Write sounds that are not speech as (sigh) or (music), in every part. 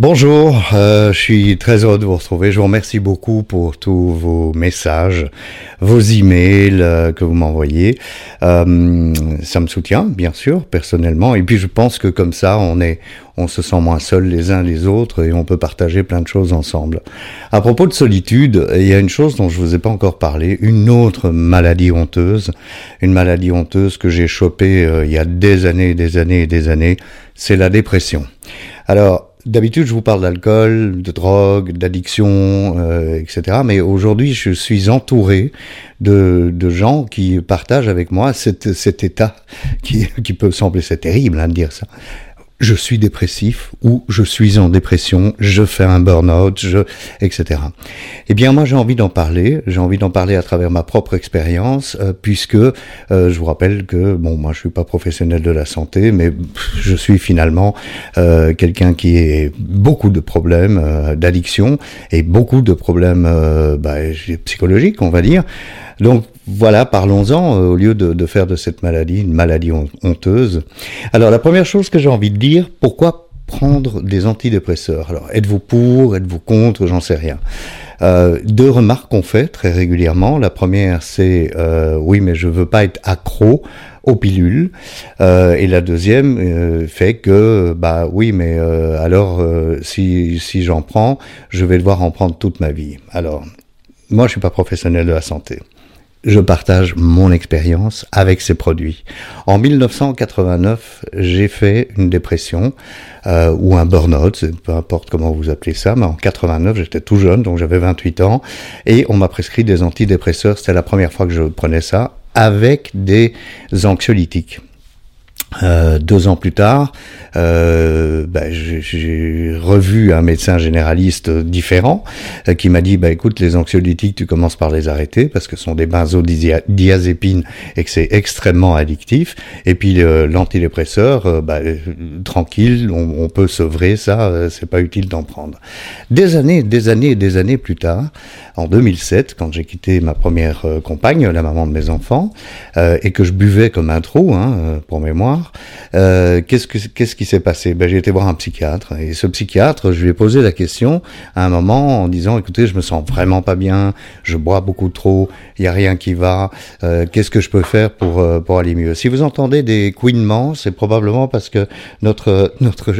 Bonjour, euh, je suis très heureux de vous retrouver. Je vous remercie beaucoup pour tous vos messages, vos emails euh, que vous m'envoyez. Euh, ça me soutient, bien sûr, personnellement. Et puis je pense que comme ça, on est, on se sent moins seul les uns les autres et on peut partager plein de choses ensemble. À propos de solitude, il y a une chose dont je vous ai pas encore parlé, une autre maladie honteuse, une maladie honteuse que j'ai chopée euh, il y a des années, des années et des années, c'est la dépression. Alors D'habitude, je vous parle d'alcool, de drogue, d'addiction, euh, etc. Mais aujourd'hui, je suis entouré de, de, gens qui partagent avec moi cet, cet état qui, qui peut sembler terrible hein, de dire ça, je suis dépressif ou je suis en dépression, je fais un burn-out, je, etc. Eh bien, moi, j'ai envie d'en parler. J'ai envie d'en parler à travers ma propre expérience, euh, puisque euh, je vous rappelle que, bon, moi, je suis pas professionnel de la santé, mais je suis finalement euh, quelqu'un qui a beaucoup de problèmes d'addiction et beaucoup de problèmes bah, psychologiques, on va dire. Donc voilà, parlons-en euh, au lieu de, faire de cette maladie une maladie honteuse. Alors la première chose que j'ai envie de dire, pourquoi prendre des antidépresseurs? Alors êtes-vous pour, êtes-vous contre, j'en sais rien. Euh, deux remarques qu'on fait très régulièrement. La première, c'est euh, oui, mais je veux pas être accro aux pilules. Euh, et la deuxième euh, fait que bah oui, mais euh, alors si si j'en prends, je vais devoir en prendre toute ma vie. Alors moi, je suis pas professionnel de la santé je partage mon expérience avec ces produits. En 1989, j'ai fait une dépression euh, ou un burn-out, peu importe comment vous appelez ça, mais en 89, j'étais tout jeune, donc j'avais 28 ans, et on m'a prescrit des antidépresseurs. C'était la première fois que je prenais ça avec des anxiolytiques. Euh, deux ans plus tard, euh, bah, j'ai revu un médecin généraliste différent euh, qui m'a dit bah, écoute, les anxiolytiques, tu commences par les arrêter parce que ce sont des benzodiazépines et que c'est extrêmement addictif. Et puis l'antidépresseur, euh, bah, tranquille, on, on, peut sevrer ça, c'est pas utile d'en prendre. Des années, des années et des années plus tard, en 2007, quand j'ai quitté ma première compagne, la maman de mes enfants, et que je buvais comme un trou, hein, pour mémoire, euh, qu'est-ce, que, qu'est-ce qui s'est passé? Ben, J'ai été voir un psychiatre. Et ce psychiatre, je lui ai posé la question à un moment en disant, écoutez, je me sens vraiment pas bien, je bois beaucoup trop, il n'y a rien qui va, euh, qu'est-ce que je peux faire pour, euh, pour aller mieux? Si vous entendez des couinements, c'est probablement parce que notre,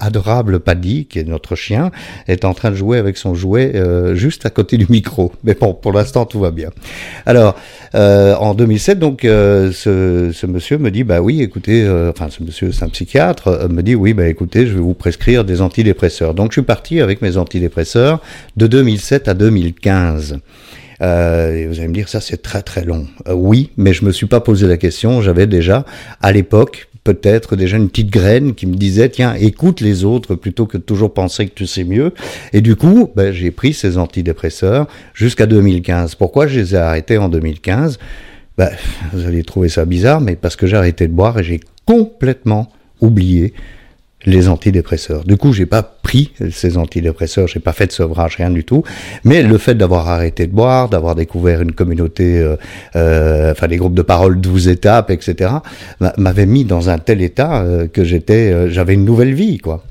adorable Paddy, qui est notre chien, est en train de jouer avec son jouet juste à côté du micro. Mais bon, pour l'instant, tout va bien. Alors, en 2007, donc, ce, ce monsieur me dit, bah oui, écoutez, ce monsieur, c'est un psychiatre, euh, me dit oui, bah écoutez, je vais vous prescrire des antidépresseurs. Donc je suis parti avec mes antidépresseurs de 2007 à 2015. Euh, vous allez me dire ça c'est très très long. Euh, oui, mais je me suis pas posé la question. J'avais déjà à l'époque peut-être déjà une petite graine qui me disait tiens écoute les autres plutôt que de toujours penser que tu sais mieux. Et du coup ben, j'ai pris ces antidépresseurs jusqu'à 2015. Pourquoi je les ai arrêtés en 2015 ben, vous allez trouver ça bizarre, mais parce que j'ai arrêté de boire et j'ai complètement oublié les antidépresseurs. Du coup, j'ai pas pris ces antidépresseurs, j'ai pas fait de sevrage, rien du tout. Mais le fait d'avoir arrêté de boire, d'avoir découvert une communauté, euh, euh, enfin des groupes de parole 12 étapes, etc., m'avait mis dans un tel état euh, que j'étais, j'avais une nouvelle vie, quoi.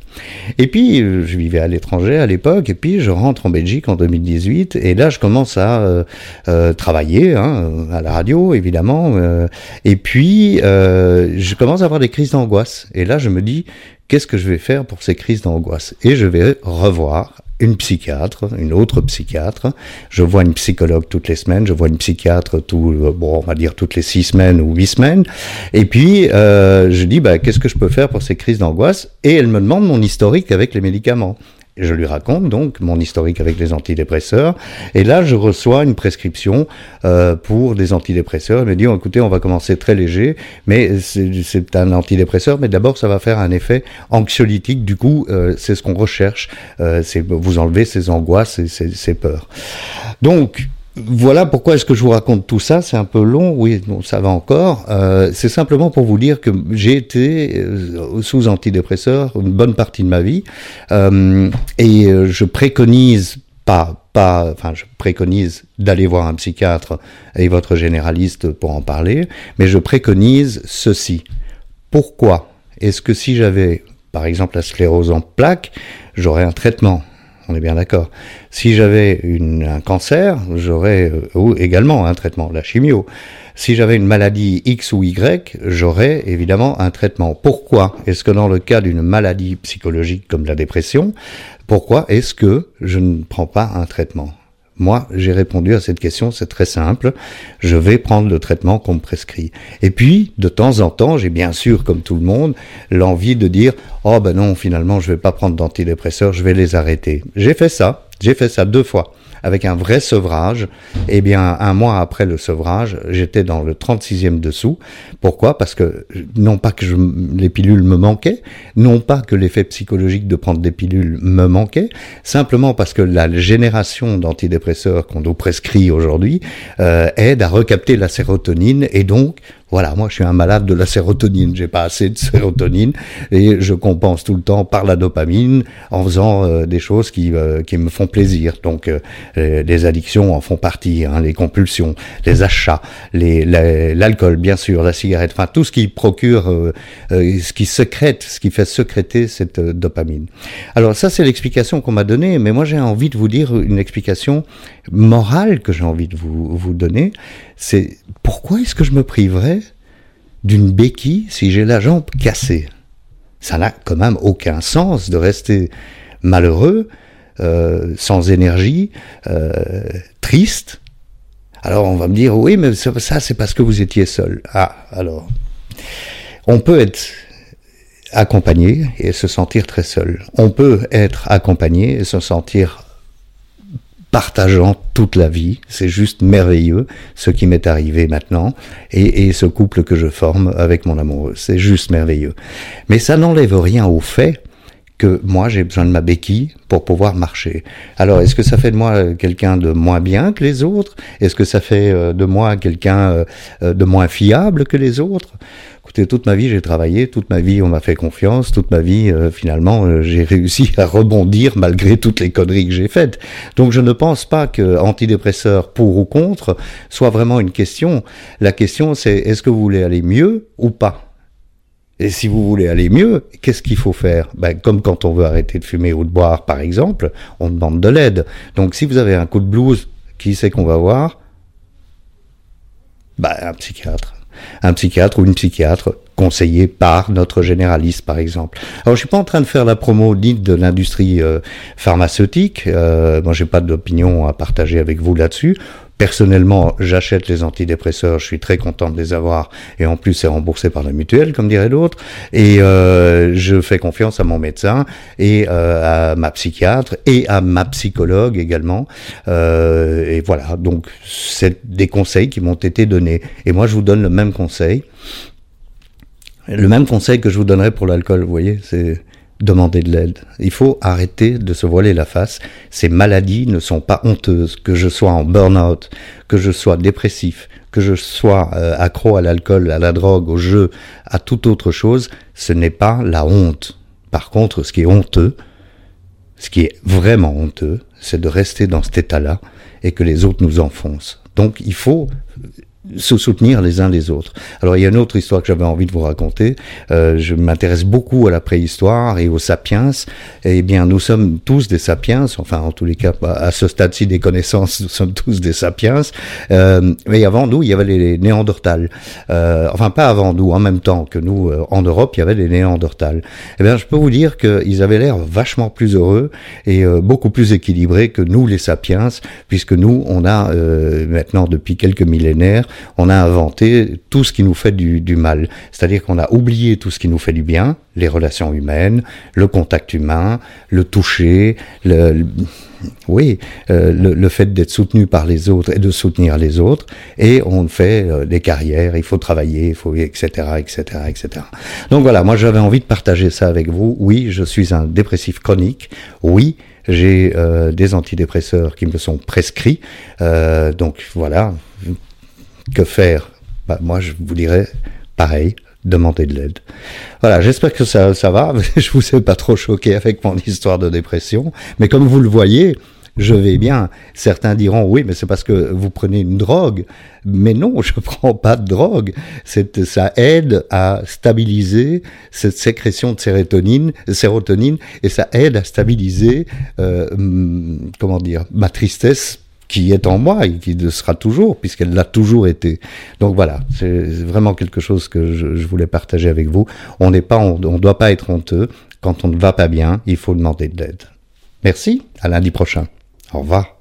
Et puis, je vivais à l'étranger à l'époque, et puis je rentre en Belgique en 2018, et là, je commence à euh, euh, travailler, hein, à la radio, évidemment, euh, et puis je commence à avoir des crises d'angoisse. Et là, je me dis, qu'est-ce que je vais faire pour ces crises d'angoisse? Et je vais revoir une psychiatre, une autre psychiatre. Je vois une psychologue toutes les semaines, je vois une psychiatre tout, bon, on va dire toutes les six semaines ou huit semaines. Et puis, euh, je dis, bah, qu'est-ce que je peux faire pour ces crises d'angoisse? Et elle me demande mon historique avec les médicaments. Je lui raconte donc mon historique avec les antidépresseurs. Et là, je reçois une prescription euh, pour des antidépresseurs. Elle me dit, oh, écoutez, on va commencer très léger, mais c'est un antidépresseur, mais d'abord, ça va faire un effet anxiolytique. Du coup, euh, c'est ce qu'on recherche. Euh, c'est vous enlever ces angoisses et ces, ces peurs. Donc, voilà pourquoi est-ce que je vous raconte tout ça. C'est un peu long, oui, bon, ça va encore. Euh, c'est simplement pour vous dire que j'ai été euh, sous antidépresseur une bonne partie de ma vie euh, et je préconise pas, pas, enfin, je préconise d'aller voir un psychiatre et votre généraliste pour en parler, mais je préconise ceci. Pourquoi est-ce que si j'avais par exemple la sclérose en plaques, j'aurais un traitement? On est bien d'accord. Si j'avais un cancer, j'aurais euh, également un traitement, la chimio. Si j'avais une maladie X ou Y, j'aurais évidemment un traitement. Pourquoi est-ce que dans le cas d'une maladie psychologique comme la dépression, pourquoi est-ce que je ne prends pas un traitement? Moi, j'ai répondu à cette question, c'est très simple. Je vais prendre le traitement qu'on me prescrit. Et puis, de temps en temps, j'ai bien sûr, comme tout le monde, l'envie de dire, oh ben non, finalement, je vais pas prendre d'antidépresseurs, je vais les arrêter. J'ai fait ça. J'ai fait ça deux fois avec un vrai sevrage. Eh bien, un mois après le sevrage, j'étais dans le 36e dessous. Pourquoi? Parce que non pas que les pilules me manquaient, non pas que l'effet psychologique de prendre des pilules me manquait, simplement parce que la génération d'antidépresseurs qu'on nous prescrit aujourd'hui euh, aide à recapter la sérotonine et donc voilà, moi je suis un malade de la sérotonine, j'ai pas assez de sérotonine et je compense tout le temps par la dopamine en faisant euh, des choses qui, euh, qui me font plaisir. Donc euh, les addictions en font partie, hein, les compulsions, les achats, l'alcool bien sûr, la cigarette, enfin tout ce qui procure, ce qui secrète, ce qui fait secréter cette dopamine. Alors ça c'est l'explication qu'on m'a donnée, mais moi j'ai envie de vous dire une explication morale que j'ai envie de vous, vous donner, c'est pourquoi est-ce que je me priverais d'une béquille si j'ai la jambe cassée Ça n'a quand même aucun sens de rester malheureux, euh, sans énergie, euh, triste. Alors on va me dire, oui, mais ça c'est parce que vous étiez seul. Ah, alors, on peut être accompagné et se sentir très seul. On peut être accompagné et se sentir partageant toute la vie. C'est juste merveilleux ce qui m'est arrivé maintenant et, ce couple que je forme avec mon amoureux. C'est juste merveilleux. Mais ça n'enlève rien au fait que moi j'ai besoin de ma béquille pour pouvoir marcher. Alors est-ce que ça fait de moi quelqu'un de moins bien que les autres? Est-ce que ça fait euh, de moi quelqu'un euh, de moins fiable que les autres? Écoutez, toute ma vie j'ai travaillé, toute ma vie on m'a fait confiance, toute ma vie euh, finalement j'ai réussi à rebondir malgré toutes les conneries que j'ai faites. Donc je ne pense pas que antidépresseur pour ou contre soit vraiment une question. La question c'est est-ce que vous voulez aller mieux ou pas? Et si vous voulez aller mieux, qu'est-ce qu'il faut faire? Ben, Comme quand on veut arrêter de fumer ou de boire, par exemple, on demande de l'aide. Donc si vous avez un coup de blues, qui c'est qu'on va voir? Ben, Un psychiatre. Un psychiatre ou une psychiatre conseillé par notre généraliste, par exemple. Alors, je suis pas en train de faire la promo dite de l'industrie euh, pharmaceutique. Euh, moi, j'ai pas d'opinion à partager avec vous là-dessus. Personnellement, j'achète les antidépresseurs, je suis très content de les avoir, et en plus c'est remboursé par la mutuelle, comme dirait l'autre, et euh, je fais confiance à mon médecin et euh, à ma psychiatre et à ma psychologue également. Euh, et voilà, donc c'est des conseils qui m'ont été donnés. Et moi, je vous donne le même conseil. Le même conseil que je vous donnerais pour l'alcool, vous voyez, c'est demander de l'aide. Il faut arrêter de se voiler la face. Ces maladies ne sont pas honteuses. Que je sois en burn-out, que je sois dépressif, que je sois euh, accro à l'alcool, à la drogue, au jeu, à toute autre chose, ce n'est pas la honte. Par contre, ce qui est honteux, ce qui est vraiment honteux, c'est de rester dans cet état-là et que les autres nous enfoncent. Donc il faut se soutenir les uns les autres. Alors il y a une autre histoire que j'avais envie de vous raconter. Euh, je m'intéresse beaucoup à la préhistoire et aux sapiens. Eh bien, nous sommes tous des sapiens. Enfin, en tous les cas, à ce stade-ci des connaissances, nous sommes tous des sapiens. Euh, mais avant nous, il y avait les Néandertals. Euh, enfin, pas avant nous, en même temps que nous, euh, en Europe, il y avait les Néandertals. Eh bien, je peux vous dire qu'ils avaient l'air vachement plus heureux et euh, beaucoup plus équilibrés que nous, les sapiens, puisque nous, on a euh, maintenant depuis quelques millénaires on a inventé tout ce qui nous fait du, mal. C'est-à-dire qu'on a oublié tout ce qui nous fait du bien, les relations humaines, le contact humain, le toucher, le, oui, euh, le, fait d'être soutenu par les autres et de soutenir les autres, et on fait euh, des carrières, il faut travailler, il faut etc., etc., etc. Donc voilà, moi j'avais envie de partager ça avec vous. Oui, je suis un dépressif chronique. Oui, j'ai euh, des antidépresseurs qui me sont prescrits. donc voilà, que faire bah, Moi, je vous dirais pareil, demander de l'aide. Voilà, j'espère que ça, ça va. (laughs) je vous ai pas trop choqué avec mon histoire de dépression, mais comme vous le voyez, je vais bien. Certains diront oui, mais c'est parce que vous prenez une drogue. Mais non, je (laughs) prends pas de drogue. Ça aide à stabiliser cette sécrétion de sérotonine, sérotonine et ça aide à stabiliser, euh, comment dire, ma tristesse qui est en moi et qui le sera toujours, puisqu'elle l'a toujours été. Donc voilà, c'est vraiment quelque chose que je, voulais partager avec vous. On n'est pas, on ne doit pas être honteux. Quand on ne va pas bien, il faut demander de l'aide. Merci, à lundi prochain. Au revoir.